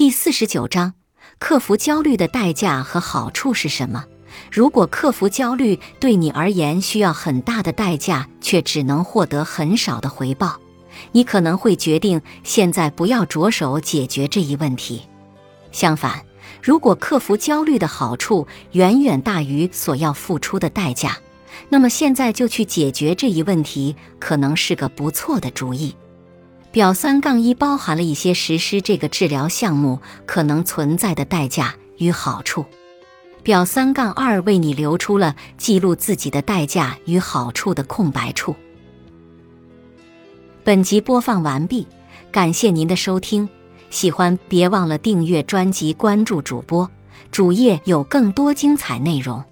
第四十九章：克服焦虑的代价和好处是什么？如果克服焦虑对你而言需要很大的代价，却只能获得很少的回报，你可能会决定现在不要着手解决这一问题。相反，如果克服焦虑的好处远远大于所要付出的代价，那么现在就去解决这一问题，可能是个不错的主意。表三杠一包含了一些实施这个治疗项目可能存在的代价与好处。表三杠二为你留出了记录自己的代价与好处的空白处。本集播放完毕，感谢您的收听。喜欢别忘了订阅专辑、关注主播，主页有更多精彩内容。